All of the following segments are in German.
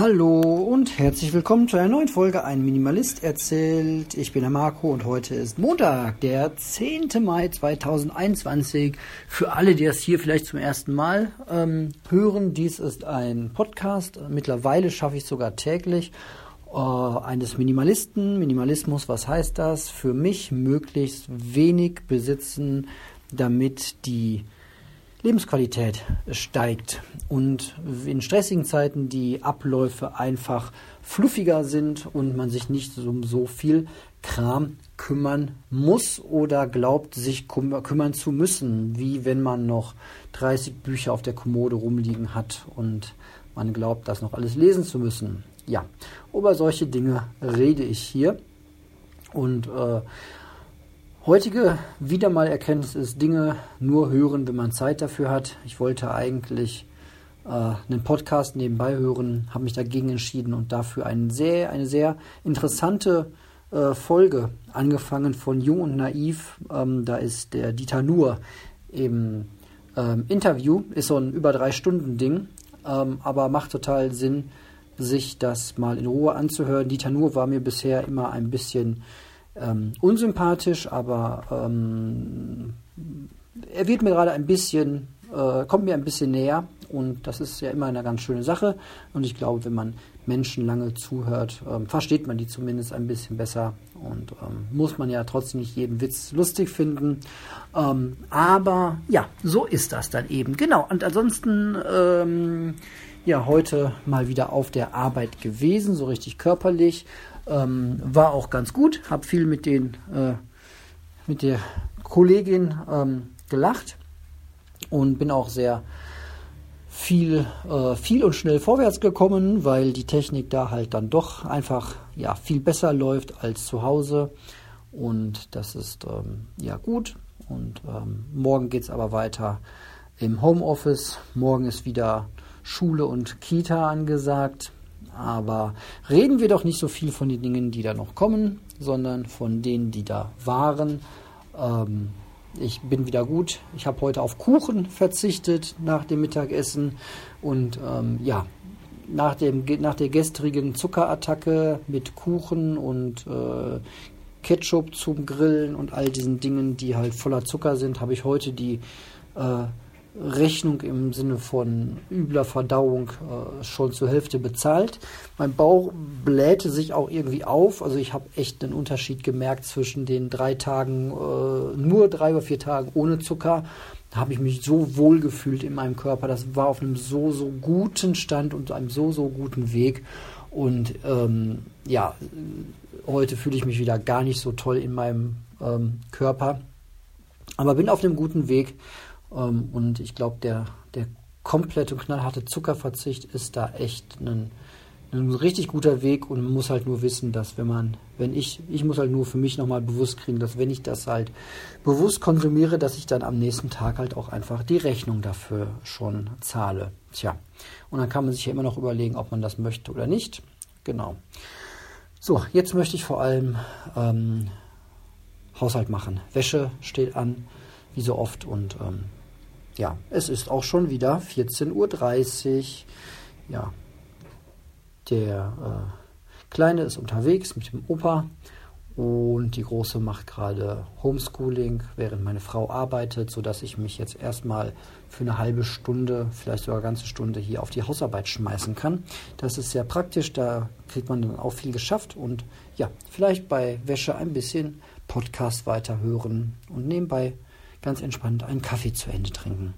Hallo und herzlich willkommen zu einer neuen Folge Ein Minimalist erzählt. Ich bin der Marco und heute ist Montag, der 10. Mai 2021. Für alle, die das hier vielleicht zum ersten Mal ähm, hören, dies ist ein Podcast. Mittlerweile schaffe ich sogar täglich äh, eines Minimalisten. Minimalismus, was heißt das? Für mich möglichst wenig besitzen, damit die Lebensqualität steigt und in stressigen Zeiten die Abläufe einfach fluffiger sind und man sich nicht um so viel Kram kümmern muss oder glaubt, sich kümmern zu müssen, wie wenn man noch 30 Bücher auf der Kommode rumliegen hat und man glaubt, das noch alles lesen zu müssen. Ja, über solche Dinge rede ich hier und äh, Heutige wieder mal Erkenntnis ist, Dinge nur hören, wenn man Zeit dafür hat. Ich wollte eigentlich äh, einen Podcast nebenbei hören, habe mich dagegen entschieden und dafür eine sehr, eine sehr interessante äh, Folge angefangen von Jung und Naiv. Ähm, da ist der Dieter Nuhr im ähm, Interview, ist so ein über drei Stunden Ding, ähm, aber macht total Sinn, sich das mal in Ruhe anzuhören. Dieter Nuhr war mir bisher immer ein bisschen ähm, unsympathisch, aber ähm, er wird mir gerade ein bisschen, äh, kommt mir ein bisschen näher und das ist ja immer eine ganz schöne Sache. Und ich glaube, wenn man Menschen lange zuhört, ähm, versteht man die zumindest ein bisschen besser und ähm, muss man ja trotzdem nicht jeden Witz lustig finden. Ähm, aber ja, so ist das dann eben. Genau. Und ansonsten ähm, ja heute mal wieder auf der Arbeit gewesen, so richtig körperlich. Ähm, war auch ganz gut, habe viel mit den äh, mit der Kollegin ähm, gelacht und bin auch sehr viel, äh, viel und schnell vorwärts gekommen, weil die Technik da halt dann doch einfach ja viel besser läuft als zu Hause und das ist ähm, ja gut. Und ähm, morgen geht es aber weiter im Homeoffice. Morgen ist wieder Schule und Kita angesagt. Aber reden wir doch nicht so viel von den Dingen, die da noch kommen, sondern von denen, die da waren. Ähm, ich bin wieder gut. Ich habe heute auf Kuchen verzichtet nach dem Mittagessen. Und ähm, ja, nach, dem, nach der gestrigen Zuckerattacke mit Kuchen und äh, Ketchup zum Grillen und all diesen Dingen, die halt voller Zucker sind, habe ich heute die äh, Rechnung im Sinne von übler Verdauung äh, schon zur Hälfte bezahlt. Mein Bauch blähte sich auch irgendwie auf. Also ich habe echt einen Unterschied gemerkt zwischen den drei Tagen, äh, nur drei oder vier Tagen ohne Zucker. Da habe ich mich so wohl gefühlt in meinem Körper. Das war auf einem so, so guten Stand und einem so, so guten Weg. Und ähm, ja, heute fühle ich mich wieder gar nicht so toll in meinem ähm, Körper. Aber bin auf einem guten Weg und ich glaube, der, der komplette und knallharte Zuckerverzicht ist da echt ein, ein richtig guter Weg und man muss halt nur wissen, dass wenn man, wenn ich, ich muss halt nur für mich nochmal bewusst kriegen, dass wenn ich das halt bewusst konsumiere, dass ich dann am nächsten Tag halt auch einfach die Rechnung dafür schon zahle. Tja, und dann kann man sich ja immer noch überlegen, ob man das möchte oder nicht. Genau. So, jetzt möchte ich vor allem ähm, Haushalt machen. Wäsche steht an, wie so oft und ähm, ja, es ist auch schon wieder 14.30 Uhr. Ja, der äh, Kleine ist unterwegs mit dem Opa und die Große macht gerade Homeschooling, während meine Frau arbeitet, sodass ich mich jetzt erstmal für eine halbe Stunde, vielleicht sogar eine ganze Stunde hier auf die Hausarbeit schmeißen kann. Das ist sehr praktisch, da kriegt man dann auch viel geschafft und ja, vielleicht bei Wäsche ein bisschen Podcast weiterhören und nebenbei ganz entspannt einen Kaffee zu Ende trinken.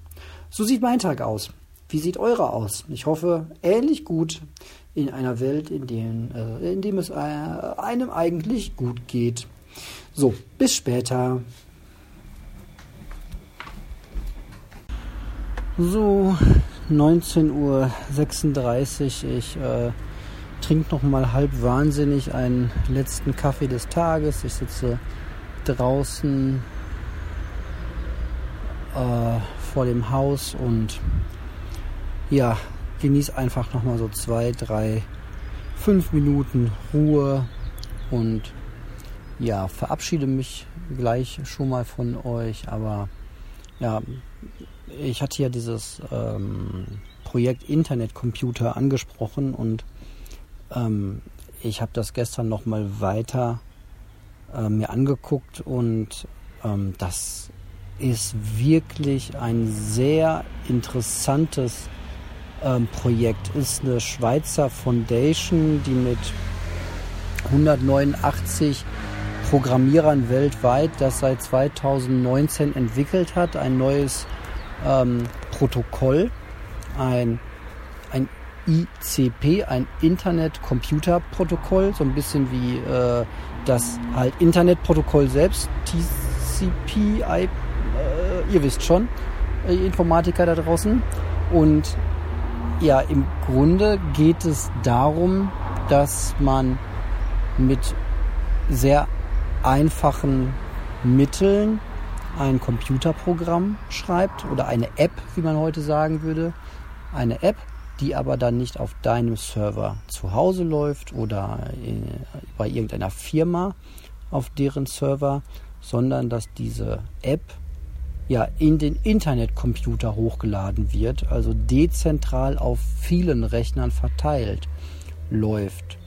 So sieht mein Tag aus. Wie sieht eure aus? Ich hoffe, ähnlich gut in einer Welt, in, dem, äh, in dem es äh, einem eigentlich gut geht. So, bis später. So, 19.36 Uhr. Ich äh, trinke noch mal halb wahnsinnig einen letzten Kaffee des Tages. Ich sitze draußen äh, vor dem Haus und ja, genieße einfach nochmal so zwei, drei, fünf Minuten Ruhe und ja, verabschiede mich gleich schon mal von euch, aber ja, ich hatte ja dieses ähm, Projekt Internetcomputer angesprochen und ähm, ich habe das gestern noch mal weiter äh, mir angeguckt und ähm, das ist wirklich ein sehr interessantes ähm, Projekt. Ist eine Schweizer Foundation, die mit 189 Programmierern weltweit das seit 2019 entwickelt hat. Ein neues ähm, Protokoll, ein, ein ICP, ein Internet-Computer-Protokoll, so ein bisschen wie äh, das halt Internetprotokoll selbst, TCP, I, äh, ihr wisst schon, äh, Informatiker da draußen. Und ja, im Grunde geht es darum, dass man mit sehr einfachen Mitteln ein Computerprogramm schreibt oder eine App, wie man heute sagen würde. Eine App, die aber dann nicht auf deinem Server zu Hause läuft oder bei irgendeiner Firma auf deren Server, sondern dass diese App ja in den Internetcomputer hochgeladen wird, also dezentral auf vielen Rechnern verteilt läuft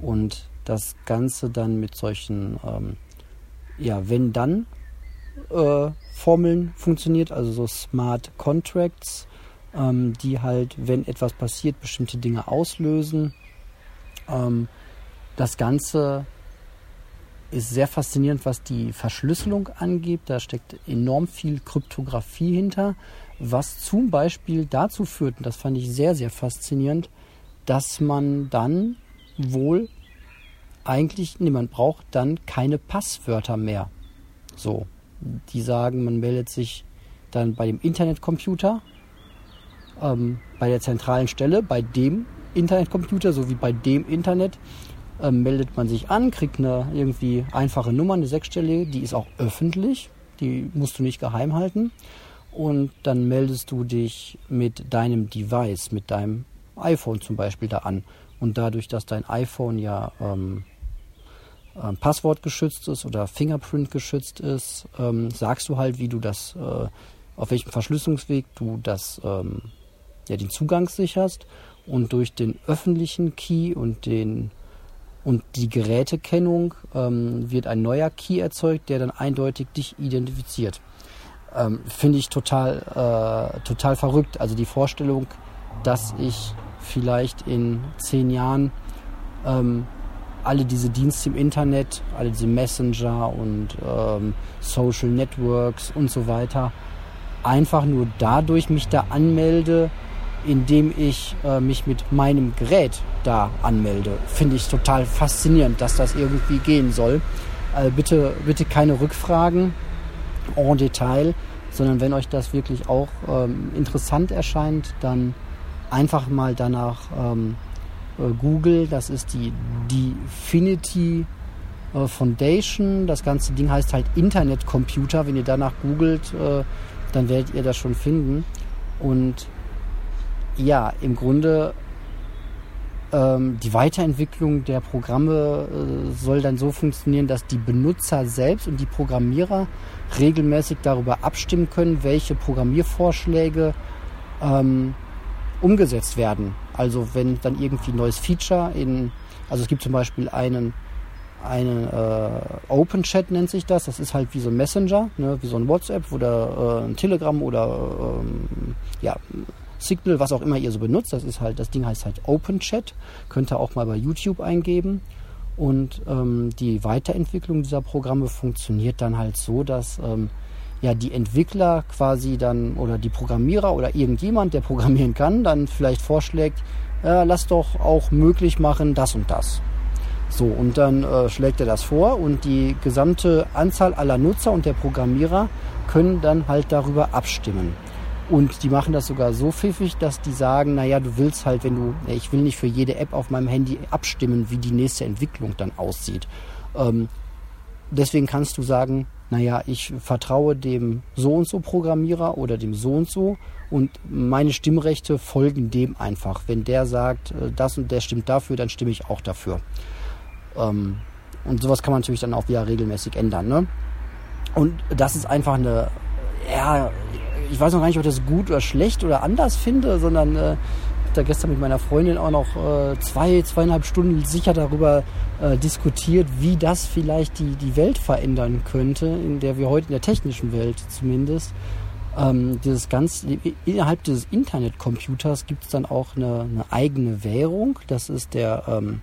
und das Ganze dann mit solchen ähm, ja wenn dann äh, Formeln funktioniert, also so Smart Contracts, ähm, die halt, wenn etwas passiert, bestimmte Dinge auslösen. Ähm, das Ganze ist sehr faszinierend, was die Verschlüsselung angeht. Da steckt enorm viel Kryptographie hinter, was zum Beispiel dazu führt, und das fand ich sehr, sehr faszinierend, dass man dann wohl eigentlich, nee, man braucht dann keine Passwörter mehr. So, die sagen, man meldet sich dann bei dem Internetcomputer, ähm, bei der zentralen Stelle, bei dem Internetcomputer sowie bei dem Internet, ähm, meldet man sich an, kriegt eine irgendwie einfache Nummer, eine sechsstellige, die ist auch öffentlich, die musst du nicht geheim halten. Und dann meldest du dich mit deinem Device, mit deinem iPhone zum Beispiel da an. Und dadurch, dass dein iPhone ja ähm, äh, Passwort geschützt ist oder Fingerprint geschützt ist, ähm, sagst du halt, wie du das, äh, auf welchem Verschlüsselungsweg du das, ähm, ja, den Zugang sicherst und durch den öffentlichen Key und den und die Gerätekennung ähm, wird ein neuer Key erzeugt, der dann eindeutig dich identifiziert. Ähm, Finde ich total, äh, total verrückt. Also die Vorstellung, dass ich vielleicht in zehn Jahren ähm, alle diese Dienste im Internet, alle diese Messenger und ähm, Social Networks und so weiter, einfach nur dadurch mich da anmelde, indem ich äh, mich mit meinem Gerät da anmelde. Finde ich total faszinierend, dass das irgendwie gehen soll. Also bitte, bitte keine Rückfragen en Detail, sondern wenn euch das wirklich auch ähm, interessant erscheint, dann einfach mal danach ähm, äh, Google. Das ist die Definity äh, Foundation. Das ganze Ding heißt halt Internet Computer. Wenn ihr danach googelt, äh, dann werdet ihr das schon finden. Und ja, im Grunde ähm, die Weiterentwicklung der Programme äh, soll dann so funktionieren, dass die Benutzer selbst und die Programmierer regelmäßig darüber abstimmen können, welche Programmiervorschläge ähm, umgesetzt werden. Also wenn dann irgendwie ein neues Feature in, also es gibt zum Beispiel einen, einen äh, Open Chat nennt sich das. Das ist halt wie so ein Messenger, ne, wie so ein WhatsApp oder äh, ein Telegram oder ähm, ja, Signal, was auch immer ihr so benutzt. Das ist halt, das Ding heißt halt Open Chat. Könnt ihr auch mal bei YouTube eingeben. Und ähm, die Weiterentwicklung dieser Programme funktioniert dann halt so, dass ähm, ja die Entwickler quasi dann oder die Programmierer oder irgendjemand, der programmieren kann, dann vielleicht vorschlägt, äh, lass doch auch möglich machen das und das. So, und dann äh, schlägt er das vor und die gesamte Anzahl aller Nutzer und der Programmierer können dann halt darüber abstimmen. Und die machen das sogar so pfiffig, dass die sagen, naja, du willst halt, wenn du, ich will nicht für jede App auf meinem Handy abstimmen, wie die nächste Entwicklung dann aussieht. Ähm, deswegen kannst du sagen, naja, ich vertraue dem so und so Programmierer oder dem so und so und meine Stimmrechte folgen dem einfach. Wenn der sagt, äh, das und der stimmt dafür, dann stimme ich auch dafür. Ähm, und sowas kann man natürlich dann auch wieder regelmäßig ändern. Ne? Und das ist einfach eine, ja, ich weiß noch gar nicht, ob ich das gut oder schlecht oder anders finde, sondern äh, da gestern mit meiner Freundin auch noch äh, zwei, zweieinhalb Stunden sicher darüber äh, diskutiert, wie das vielleicht die, die Welt verändern könnte, in der wir heute in der technischen Welt zumindest. Ähm, dieses ganz, innerhalb dieses Internetcomputers gibt es dann auch eine, eine, eigene Währung. Das ist der, ähm,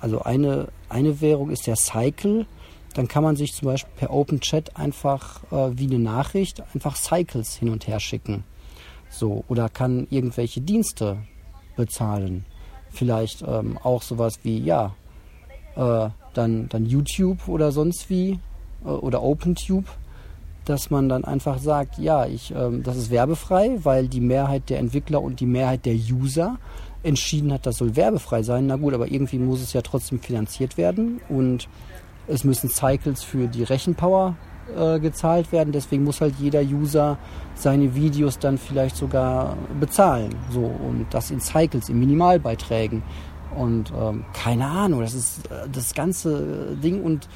also eine, eine Währung ist der Cycle. Dann kann man sich zum Beispiel per Open Chat einfach äh, wie eine Nachricht einfach Cycles hin und her schicken. So, oder kann irgendwelche Dienste bezahlen. Vielleicht ähm, auch sowas wie, ja, äh, dann, dann YouTube oder sonst wie äh, oder OpenTube, dass man dann einfach sagt, ja, ich, ähm, das ist werbefrei, weil die Mehrheit der Entwickler und die Mehrheit der User entschieden hat, das soll werbefrei sein. Na gut, aber irgendwie muss es ja trotzdem finanziert werden und es müssen Cycles für die Rechenpower äh, gezahlt werden. Deswegen muss halt jeder User seine Videos dann vielleicht sogar bezahlen. So und das in Cycles, in Minimalbeiträgen. Und ähm, keine Ahnung, das ist äh, das ganze Ding und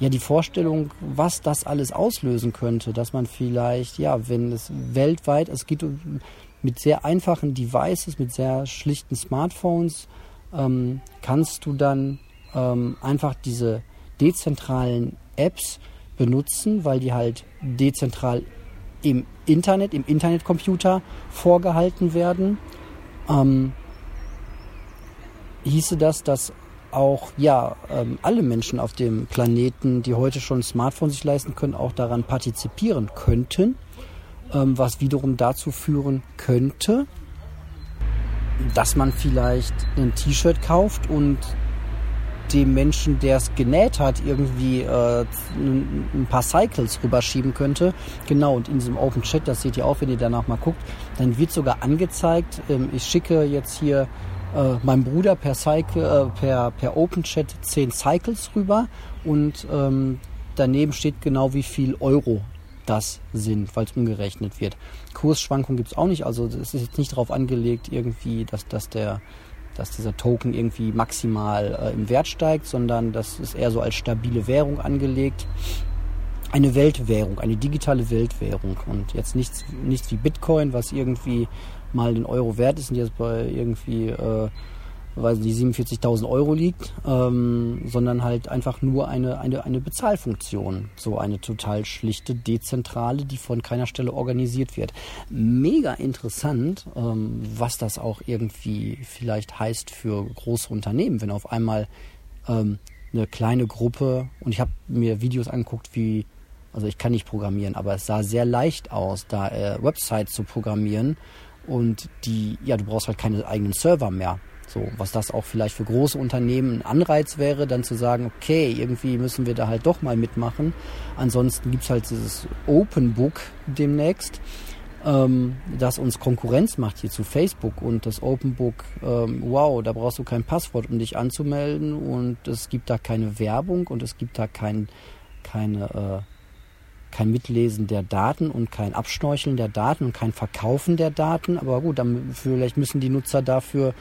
ja die Vorstellung, was das alles auslösen könnte, dass man vielleicht, ja, wenn es weltweit, es geht mit sehr einfachen Devices, mit sehr schlichten Smartphones, ähm, kannst du dann ähm, einfach diese dezentralen Apps benutzen, weil die halt dezentral im Internet, im Internetcomputer vorgehalten werden. Ähm, hieße das, dass auch ja ähm, alle Menschen auf dem Planeten, die heute schon ein Smartphone sich leisten können, auch daran partizipieren könnten, ähm, was wiederum dazu führen könnte, dass man vielleicht ein T-Shirt kauft und dem Menschen, der es genäht hat, irgendwie äh, ein paar Cycles rüberschieben könnte. Genau, und in diesem Open Chat, das seht ihr auch, wenn ihr danach mal guckt, dann wird sogar angezeigt, ähm, ich schicke jetzt hier äh, meinem Bruder per, Cycle, äh, per, per Open Chat 10 Cycles rüber und ähm, daneben steht genau wie viel Euro das sind, es umgerechnet wird. Kursschwankungen gibt es auch nicht, also es ist jetzt nicht darauf angelegt, irgendwie, dass, dass der dass dieser Token irgendwie maximal äh, im Wert steigt, sondern das ist eher so als stabile Währung angelegt. Eine Weltwährung, eine digitale Weltwährung und jetzt nichts, nichts wie Bitcoin, was irgendwie mal den Euro wert ist und jetzt bei irgendwie äh, weiß nicht, 47.000 Euro liegt, ähm, sondern halt einfach nur eine, eine, eine Bezahlfunktion. So eine total schlichte, dezentrale, die von keiner Stelle organisiert wird. Mega interessant, ähm, was das auch irgendwie vielleicht heißt für große Unternehmen, wenn auf einmal ähm, eine kleine Gruppe, und ich habe mir Videos angeguckt, wie, also ich kann nicht programmieren, aber es sah sehr leicht aus, da äh, Websites zu programmieren. Und die, ja, du brauchst halt keine eigenen Server mehr. So, was das auch vielleicht für große Unternehmen ein Anreiz wäre, dann zu sagen, okay, irgendwie müssen wir da halt doch mal mitmachen. Ansonsten gibt's halt dieses Open Book demnächst, ähm, das uns Konkurrenz macht hier zu Facebook und das Open Book, ähm, wow, da brauchst du kein Passwort, um dich anzumelden und es gibt da keine Werbung und es gibt da kein, keine, äh, kein Mitlesen der Daten und kein Abschnorcheln der Daten und kein Verkaufen der Daten. Aber gut, dann vielleicht müssen die Nutzer dafür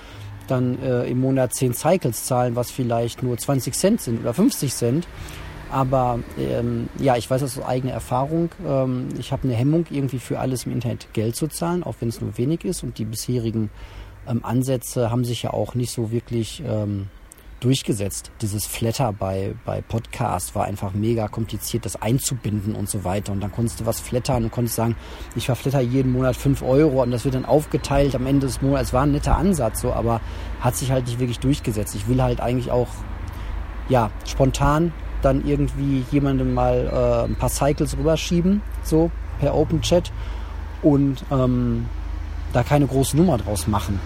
dann äh, im Monat 10 Cycles zahlen, was vielleicht nur 20 Cent sind oder 50 Cent. Aber ähm, ja, ich weiß aus eigener Erfahrung, ähm, ich habe eine Hemmung, irgendwie für alles im Internet Geld zu zahlen, auch wenn es nur wenig ist. Und die bisherigen ähm, Ansätze haben sich ja auch nicht so wirklich ähm, durchgesetzt. Dieses Flatter bei, bei Podcast war einfach mega kompliziert, das einzubinden und so weiter. Und dann konntest du was flattern und konntest sagen, ich verflatter jeden Monat 5 Euro und das wird dann aufgeteilt am Ende des Monats. Es war ein netter Ansatz, so, aber hat sich halt nicht wirklich durchgesetzt. Ich will halt eigentlich auch, ja, spontan dann irgendwie jemandem mal äh, ein paar Cycles rüberschieben, so per Open Chat und ähm, da keine große Nummer draus machen.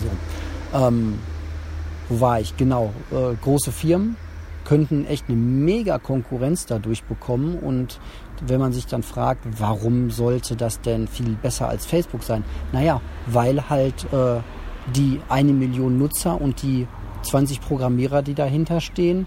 So. Ähm, wo war ich? Genau. Äh, große Firmen könnten echt eine mega Konkurrenz dadurch bekommen. Und wenn man sich dann fragt, warum sollte das denn viel besser als Facebook sein? Naja, weil halt äh, die eine Million Nutzer und die 20 Programmierer, die dahinter stehen,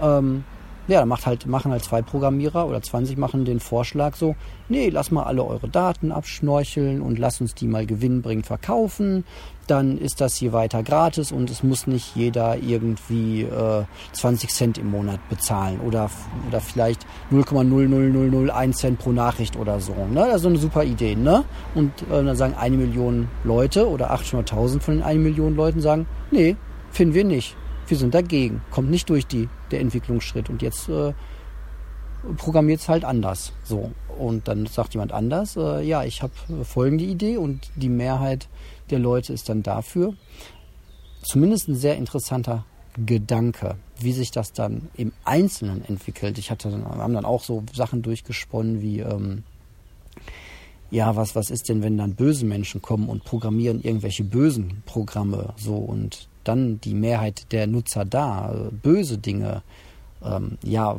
ähm, ja, dann macht halt, machen halt zwei Programmierer oder 20 machen den Vorschlag so, nee, lass mal alle eure Daten abschnorcheln und lass uns die mal gewinnbringend verkaufen. Dann ist das hier weiter gratis und es muss nicht jeder irgendwie äh, 20 Cent im Monat bezahlen oder, oder vielleicht 0,00001 Cent pro Nachricht oder so. Ne? Das ist so eine super Idee. Ne? Und äh, dann sagen eine Million Leute oder 800.000 von den eine Million Leuten sagen, nee, finden wir nicht wir sind dagegen, kommt nicht durch die, der Entwicklungsschritt und jetzt äh, programmiert es halt anders. So. Und dann sagt jemand anders, äh, ja, ich habe folgende Idee und die Mehrheit der Leute ist dann dafür. Zumindest ein sehr interessanter Gedanke, wie sich das dann im Einzelnen entwickelt. Ich hatte dann, haben dann auch so Sachen durchgesponnen wie, ähm, ja, was, was ist denn, wenn dann böse Menschen kommen und programmieren irgendwelche bösen Programme so und dann die Mehrheit der Nutzer da, böse Dinge, ähm, ja,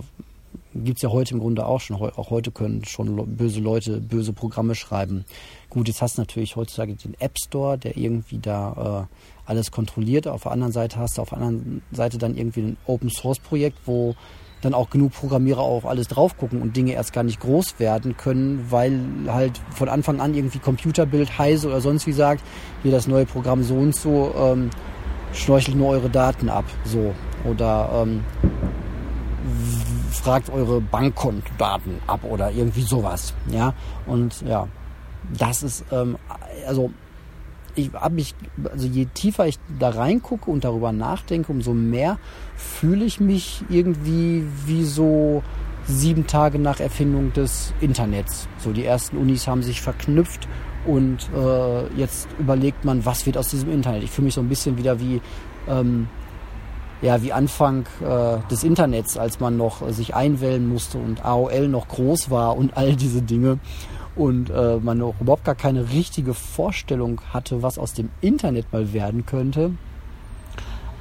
gibt es ja heute im Grunde auch schon. Auch heute können schon böse Leute böse Programme schreiben. Gut, jetzt hast du natürlich heutzutage den App Store, der irgendwie da äh, alles kontrolliert. Auf der anderen Seite hast du auf der anderen Seite dann irgendwie ein Open Source Projekt, wo dann auch genug Programmierer auf alles drauf gucken und Dinge erst gar nicht groß werden können, weil halt von Anfang an irgendwie Computerbild, Heise oder sonst wie sagt, hier das neue Programm so und so ähm, schnorchelt nur eure Daten ab. So. Oder ähm, fragt eure Bankkontodaten ab oder irgendwie sowas. Ja. Und ja, das ist, ähm, also ich habe mich, also je tiefer ich da reingucke und darüber nachdenke, umso mehr fühle ich mich irgendwie wie so sieben Tage nach Erfindung des Internets. So die ersten Unis haben sich verknüpft und äh, jetzt überlegt man, was wird aus diesem Internet. Ich fühle mich so ein bisschen wieder wie, ähm, ja, wie Anfang äh, des Internets, als man noch äh, sich einwählen musste und AOL noch groß war und all diese Dinge. Und äh, man auch überhaupt gar keine richtige Vorstellung hatte, was aus dem Internet mal werden könnte.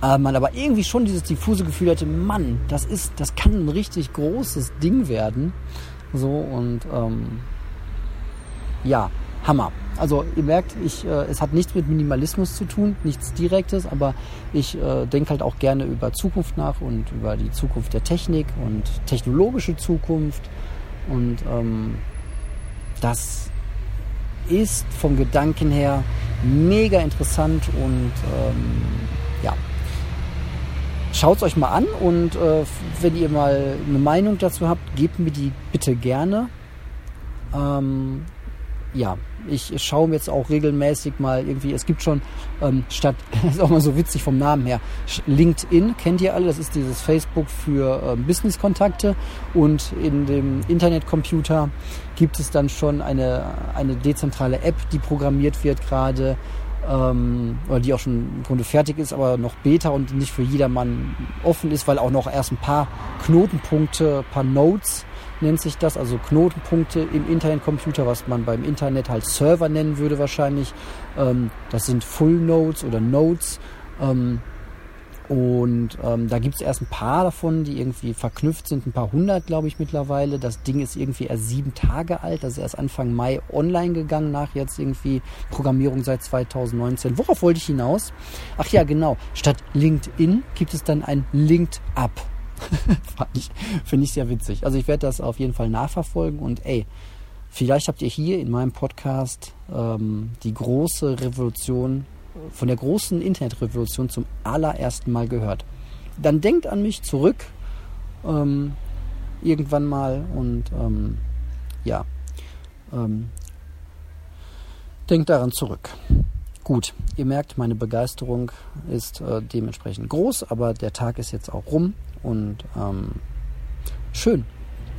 Äh, man aber irgendwie schon dieses diffuse Gefühl hatte, Mann, das ist, das kann ein richtig großes Ding werden. So und ähm, ja, Hammer. Also ihr merkt, ich, äh, es hat nichts mit Minimalismus zu tun, nichts Direktes, aber ich äh, denke halt auch gerne über Zukunft nach und über die Zukunft der Technik und technologische Zukunft. Und ähm, das ist vom Gedanken her mega interessant und ähm, ja. Schaut es euch mal an und äh, wenn ihr mal eine Meinung dazu habt, gebt mir die bitte gerne. Ähm, ja, ich schaue mir jetzt auch regelmäßig mal irgendwie, es gibt schon ähm, statt, ist auch mal so witzig vom Namen her, LinkedIn kennt ihr alle, das ist dieses Facebook für ähm, Business-Kontakte und in dem Internetcomputer gibt es dann schon eine, eine dezentrale App, die programmiert wird gerade, ähm, oder die auch schon im Grunde fertig ist, aber noch Beta und nicht für jedermann offen ist, weil auch noch erst ein paar Knotenpunkte, paar Nodes nennt sich das, also Knotenpunkte im Internetcomputer, was man beim Internet halt Server nennen würde wahrscheinlich. Ähm, das sind Full Nodes oder Nodes. Ähm, und ähm, da gibt es erst ein paar davon, die irgendwie verknüpft sind, ein paar hundert, glaube ich, mittlerweile. Das Ding ist irgendwie erst sieben Tage alt, das ist erst Anfang Mai online gegangen, nach jetzt irgendwie Programmierung seit 2019. Worauf wollte ich hinaus? Ach ja, genau. Statt LinkedIn gibt es dann ein LinkedUp. Finde ich sehr witzig. Also ich werde das auf jeden Fall nachverfolgen und ey, vielleicht habt ihr hier in meinem Podcast ähm, die große Revolution, von der großen Internetrevolution zum allerersten Mal gehört. Dann denkt an mich zurück ähm, irgendwann mal und ähm, ja, ähm, denkt daran zurück. Gut, ihr merkt, meine Begeisterung ist äh, dementsprechend groß, aber der Tag ist jetzt auch rum. Und ähm, schön.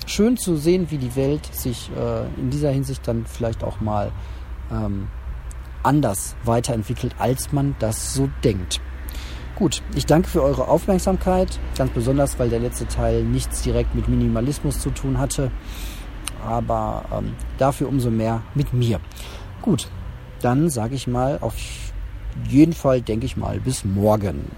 Schön zu sehen, wie die Welt sich äh, in dieser Hinsicht dann vielleicht auch mal ähm, anders weiterentwickelt, als man das so denkt. Gut, ich danke für eure Aufmerksamkeit, ganz besonders, weil der letzte Teil nichts direkt mit Minimalismus zu tun hatte, aber ähm, dafür umso mehr mit mir. Gut, dann sage ich mal auf jeden Fall, denke ich mal, bis morgen.